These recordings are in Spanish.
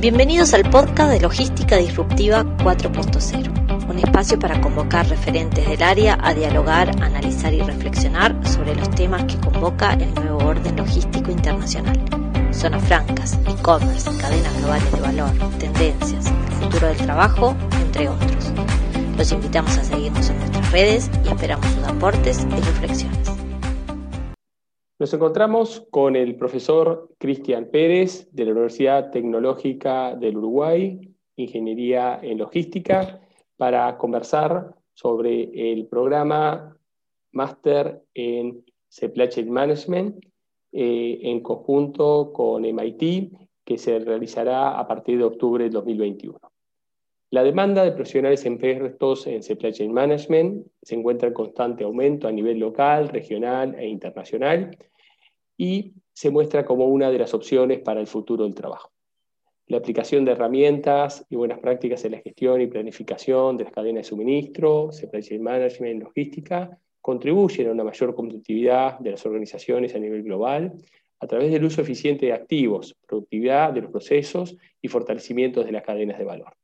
Bienvenidos al podcast de Logística Disruptiva 4.0, un espacio para convocar referentes del área a dialogar, analizar y reflexionar sobre los temas que convoca el nuevo orden logístico internacional. Zonas francas, e-commerce, cadenas globales de valor, tendencias, el futuro del trabajo, entre otros. Los invitamos a seguirnos en nuestras redes y esperamos sus aportes y reflexiones. Nos encontramos con el profesor Cristian Pérez de la Universidad Tecnológica del Uruguay, Ingeniería en Logística, para conversar sobre el programa Máster en Supply Chain Management eh, en conjunto con MIT, que se realizará a partir de octubre de 2021. La demanda de profesionales expertos en Supply Chain Management se encuentra en constante aumento a nivel local, regional e internacional y se muestra como una de las opciones para el futuro del trabajo. La aplicación de herramientas y buenas prácticas en la gestión y planificación de las cadenas de suministro, supply chain management, logística, contribuyen a una mayor competitividad de las organizaciones a nivel global a través del uso eficiente de activos, productividad de los procesos y fortalecimiento de las cadenas de valor.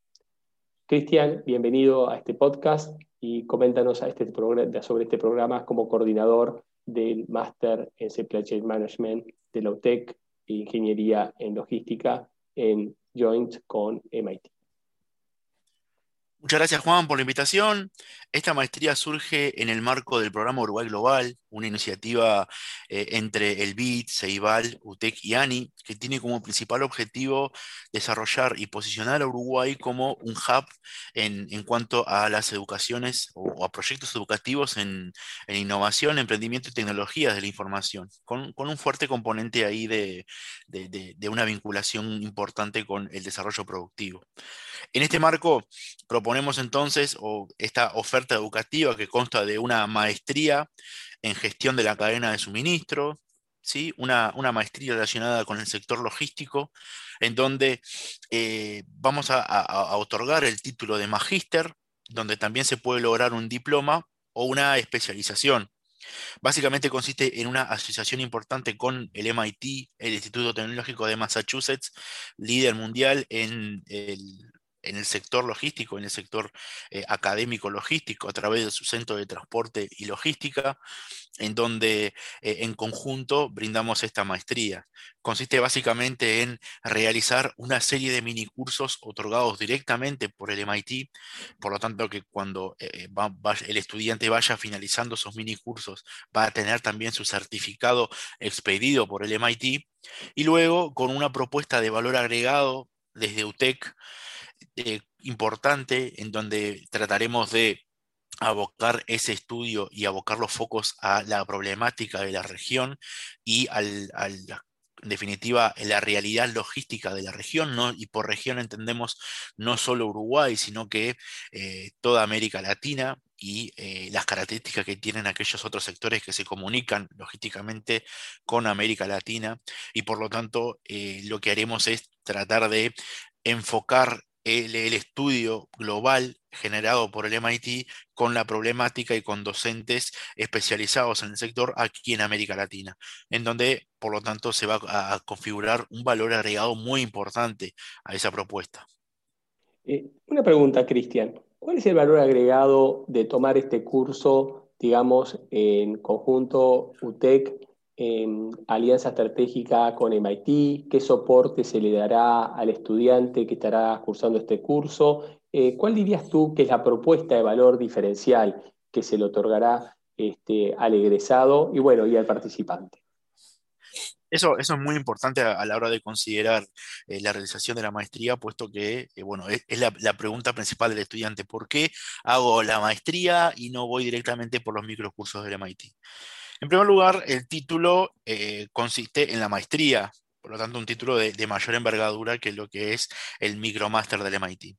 Cristian, bienvenido a este podcast y coméntanos a este sobre este programa como coordinador del máster en Supply Chain Management de la UTEC e Ingeniería en Logística en Joint con MIT. Muchas gracias Juan por la invitación. Esta maestría surge en el marco del programa Uruguay Global, una iniciativa eh, entre el BID, CEIBAL, UTEC y ANI, que tiene como principal objetivo desarrollar y posicionar a Uruguay como un hub en, cuanto a las educaciones o, a proyectos educativos en, innovación, emprendimiento y tecnologías de la información, con, un fuerte componente ahí de, de una vinculación importante con el desarrollo productivo. En este marco proponemos entonces o esta oferta educativa que consta de una maestría en gestión de la cadena de suministro, ¿sí? una, maestría relacionada con el sector logístico, en donde eh, vamos a, otorgar el título de magíster, donde también se puede lograr un diploma o una especialización. Básicamente consiste en una asociación importante con el MIT, el Instituto Tecnológico de Massachusetts, líder mundial en el en el sector logístico, en el sector eh, académico logístico, a través de su centro de transporte y logística, en donde eh, en conjunto brindamos esta maestría. Consiste básicamente en realizar una serie de minicursos otorgados directamente por el MIT, por lo tanto que cuando eh, el estudiante vaya finalizando esos minicursos va a tener también su certificado expedido por el MIT, y luego con una propuesta de valor agregado desde UTEC, eh, importante en donde trataremos de abocar ese estudio y abocar los focos a la problemática de la región y al, en definitiva, la realidad logística de la región, y por región entendemos no solo Uruguay, sino que eh, toda América Latina y eh, las características que tienen aquellos otros sectores que se comunican logísticamente con América Latina, y por lo tanto lo que haremos es tratar de enfocar el, estudio global generado por el MIT con la problemática y con docentes especializados en el sector aquí en América Latina, en donde, por lo tanto, se va a configurar un valor agregado muy importante a esa propuesta. Eh, una pregunta, Cristian. ¿Cuál es el valor agregado de tomar este curso, digamos, en conjunto UTEC en alianza estratégica con MIT, qué soporte se le dará al estudiante que estará cursando este curso. Eh, ¿Cuál dirías tú que es la propuesta de valor diferencial que se le otorgará este, al egresado y, bueno, y al participante? Eso, es muy importante a, la hora de considerar eh, la realización de la maestría, puesto que, eh, bueno, es, la, la, pregunta principal del estudiante. ¿Por qué hago la maestría y no voy directamente por los microcursos del MIT? En primer lugar, el título eh, consiste en la maestría, por lo tanto un título de, de, mayor envergadura que lo que es el micromaster del MIT.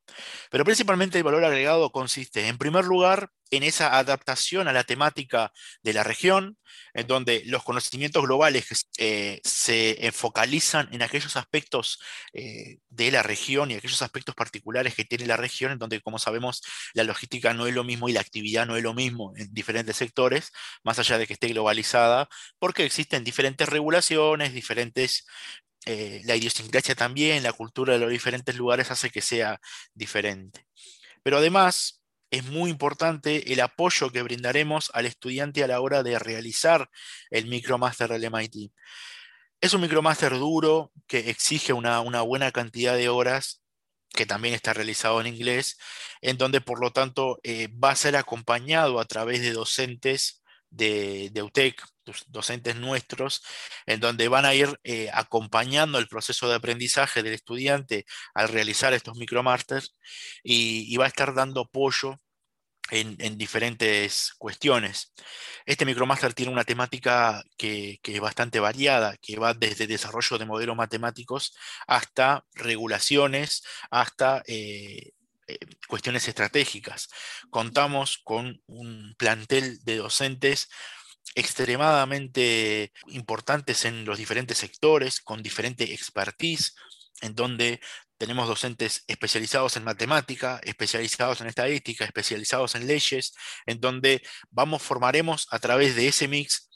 Pero principalmente el valor agregado consiste, en primer lugar, en esa adaptación a la temática de la región, en donde los conocimientos globales eh, se focalizan en aquellos aspectos eh, de la región y aquellos aspectos particulares que tiene la región, en donde, como sabemos, la logística no es lo mismo y la actividad no es lo mismo en diferentes sectores, más allá de que esté globalizada, porque existen diferentes regulaciones, diferentes eh, la idiosincrasia también, la cultura de los diferentes lugares hace que sea diferente. Pero además, es muy importante el apoyo que brindaremos al estudiante a la hora de realizar el micromaster del MIT. Es un micromaster duro que exige una, buena cantidad de horas que también está realizado en inglés, en donde por lo tanto eh, va a ser acompañado a través de docentes de, de UTEC, docentes nuestros, en donde van a ir eh, acompañando el proceso de aprendizaje del estudiante al realizar estos micromasters y, y va a estar dando apoyo en, diferentes cuestiones. Este micromaster tiene una temática que, es bastante variada, que va desde desarrollo de modelos matemáticos hasta regulaciones, hasta eh, eh, cuestiones estratégicas. Contamos con un plantel de docentes extremadamente importantes en los diferentes sectores, con diferente expertise, en donde tenemos docentes especializados en matemática, especializados en estadística, especializados en leyes, en donde vamos, formaremos a través de ese mix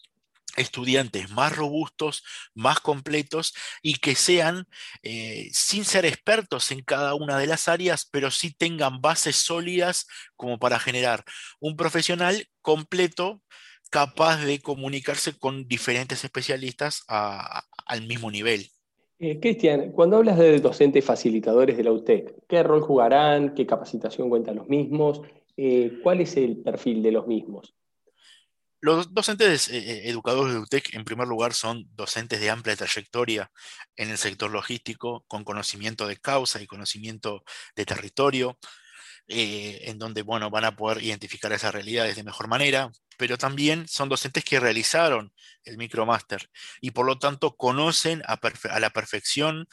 estudiantes más robustos, más completos y que sean, eh, sin ser expertos en cada una de las áreas, pero sí tengan bases sólidas como para generar un profesional completo capaz de comunicarse con diferentes especialistas al mismo nivel. Eh, Cristian, cuando hablas de docentes facilitadores de la UTEC, ¿qué rol jugarán? ¿Qué capacitación cuentan los mismos? Eh, ¿Cuál es el perfil de los mismos? Los docentes eh, educadores de UTEC, en primer lugar, son docentes de amplia trayectoria en el sector logístico, con conocimiento de causa y conocimiento de territorio, en donde bueno, van a poder identificar esas realidades de mejor manera, pero también son docentes que realizaron el micromaster y por lo tanto conocen a, la perfección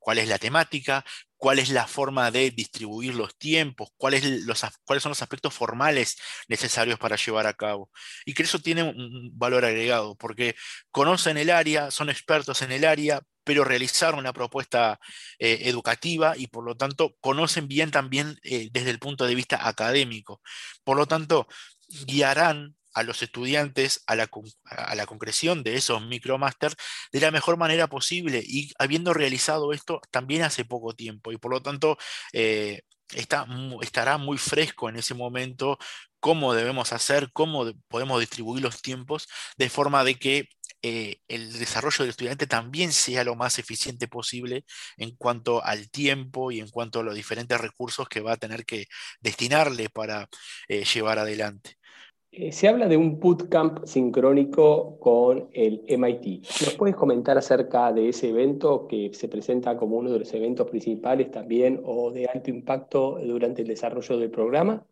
cuál es la temática, cuál es la forma de distribuir los tiempos, cuáles son los aspectos formales necesarios para llevar a cabo. Y que eso tiene un valor agregado, porque conocen el área, son expertos en el área, pero realizaron una propuesta eh, educativa y por lo tanto conocen bien también eh, desde el punto de vista académico. Por lo tanto, guiarán a los estudiantes a la, concreción de esos micromasters de la mejor manera posible y habiendo realizado esto también hace poco tiempo y por lo tanto eh, está, estará muy fresco en ese momento cómo debemos hacer, cómo podemos distribuir los tiempos de forma de que eh, el desarrollo del estudiante también sea lo más eficiente posible en cuanto al tiempo y en cuanto a los diferentes recursos que va a tener que destinarle para eh, llevar adelante. Eh, se habla de un bootcamp sincrónico con el MIT. ¿Nos puedes comentar acerca de ese evento que se presenta como uno de los eventos principales también o de alto impacto durante el desarrollo del programa?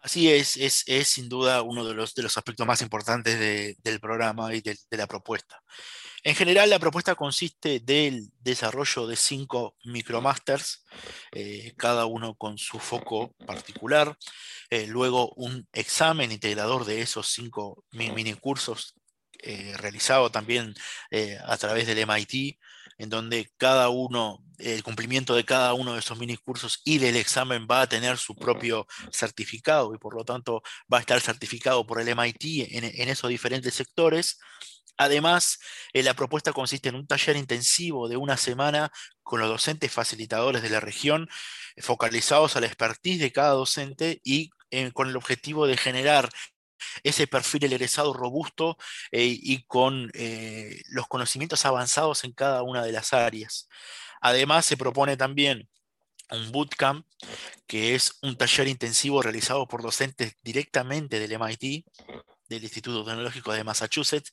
Así es, es, sin duda uno de los, de los aspectos más importantes del programa y de, la propuesta. En general, la propuesta consiste del desarrollo de cinco micromasters, eh, cada uno con su foco particular, eh, luego un examen integrador de esos cinco mini cursos eh, realizado también a través del MIT, en donde cada uno, el cumplimiento de cada uno de esos mini cursos y del examen va a tener su propio certificado y por lo tanto va a estar certificado por el MIT en, esos diferentes sectores. Además, eh, la propuesta consiste en un taller intensivo de una semana con los docentes facilitadores de la región, focalizados a la expertise de cada docente y eh, con el objetivo de generar ese perfil egresado robusto eh, y con eh, los conocimientos avanzados en cada una de las áreas. Además, se propone también un bootcamp, que es un taller intensivo realizado por docentes directamente del MIT, del Instituto Tecnológico de Massachusetts,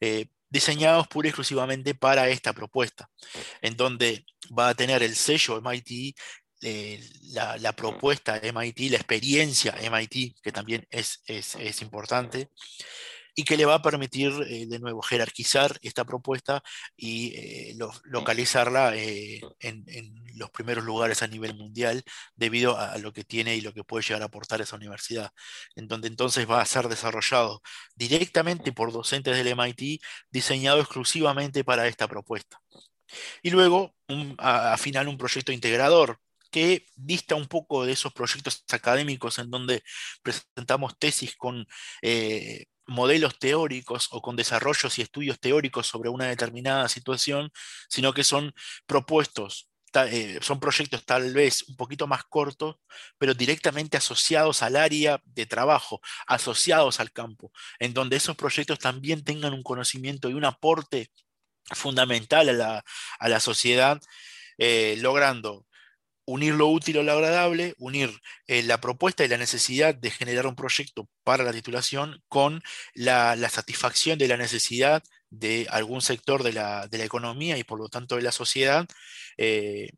eh, diseñados pura y exclusivamente para esta propuesta, en donde va a tener el sello MIT eh, la, propuesta MIT, la experiencia MIT, que también es, es, importante, y que le va a permitir eh, de nuevo jerarquizar esta propuesta y eh, localizarla en, en, los primeros lugares a nivel mundial debido a, lo que tiene y lo que puede llegar a aportar esa universidad, en donde entonces va a ser desarrollado directamente por docentes del MIT, diseñado exclusivamente para esta propuesta. Y luego, al final, un proyecto integrador que dista un poco de esos proyectos académicos en donde presentamos tesis con, eh, modelos teóricos o con desarrollos y estudios teóricos sobre una determinada situación, sino que son propuestos, eh, son proyectos tal vez un poquito más cortos, pero directamente asociados al área de trabajo, asociados al campo, en donde esos proyectos también tengan un conocimiento y un aporte fundamental a la, sociedad, eh, logrando unir lo útil o lo agradable, unir eh, la propuesta y la necesidad de generar un proyecto para la titulación con la, satisfacción de la necesidad de algún sector de la, economía y por lo tanto de la sociedad, eh,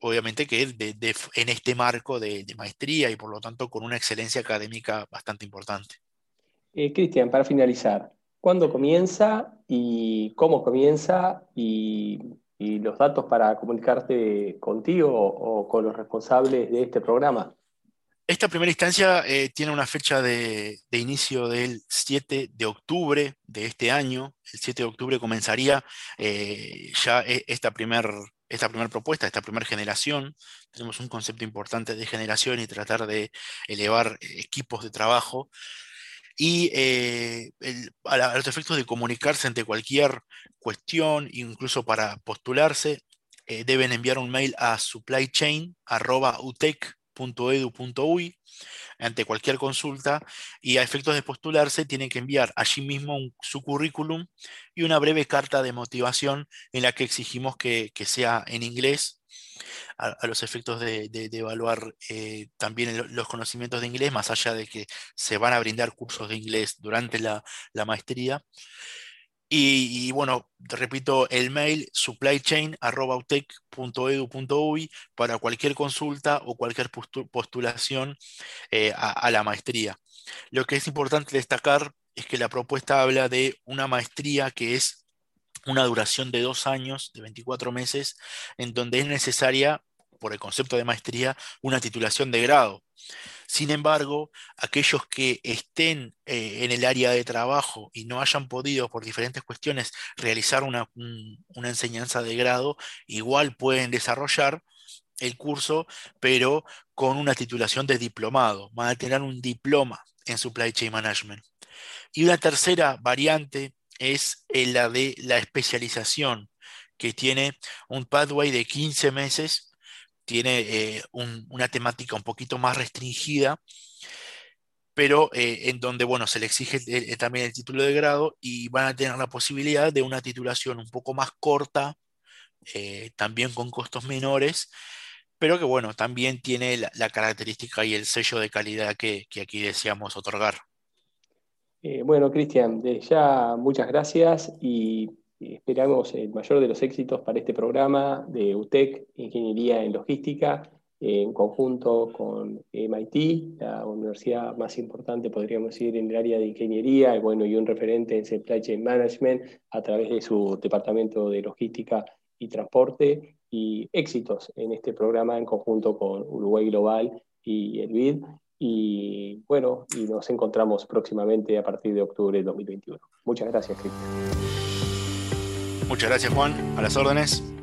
obviamente que en este marco de, maestría y por lo tanto con una excelencia académica bastante importante. Eh, Cristian, para finalizar, ¿cuándo comienza y cómo comienza y y los datos para comunicarte contigo o, con los responsables de este programa? Esta primera instancia eh, tiene una fecha de, inicio del 7 de octubre de este año. El 7 de octubre comenzaría eh, ya e, esta esta primera propuesta, esta primera generación. Tenemos un concepto importante de generación y tratar de elevar equipos de trabajo y eh, a, los efectos de comunicarse ante cualquier cuestión, incluso para postularse, eh, deben enviar un mail a supplychain.utec.edu.uy ante cualquier consulta y a efectos de postularse tienen que enviar allí mismo su currículum y una breve carta de motivación en la que exigimos que, que sea en inglés a, los efectos de, evaluar eh, también los conocimientos de inglés, más allá de que se van a brindar cursos de inglés durante la, maestría. Y, bueno, repito, el mail supplychain.edu.uy para cualquier consulta o cualquier postulación eh, a, la maestría. Lo que es importante destacar es que la propuesta habla de una maestría que es una duración de dos años, de 24 meses, en donde es necesaria, por el concepto de maestría, una titulación de grado. Sin embargo, aquellos que estén eh, en el área de trabajo y no hayan podido, por diferentes cuestiones, realizar una, una enseñanza de grado, igual pueden desarrollar el curso, pero con una titulación de diplomado. Van a tener un diploma en Supply Chain Management. Y una tercera variante es la de la especialización, que tiene un pathway de 15 meses, tiene eh, una temática un poquito más restringida, pero eh, en donde, bueno, se le exige eh, también el título de grado y van a tener la posibilidad de una titulación un poco más corta, también con costos menores, pero que, bueno, también tiene la, característica y el sello de calidad que aquí deseamos otorgar. Eh, bueno, Cristian, ya muchas gracias y esperamos el mayor de los éxitos para este programa de UTEC, Ingeniería en Logística, en conjunto con MIT, la universidad más importante, podríamos decir, en el área de ingeniería, bueno, y un referente en Supply Chain Management a través de su departamento de logística y transporte, y éxitos en este programa en conjunto con Uruguay Global y el BID. Y bueno, y nos encontramos próximamente a partir de octubre de 2021. Muchas gracias, Cristian. Muchas gracias, Juan. A las órdenes.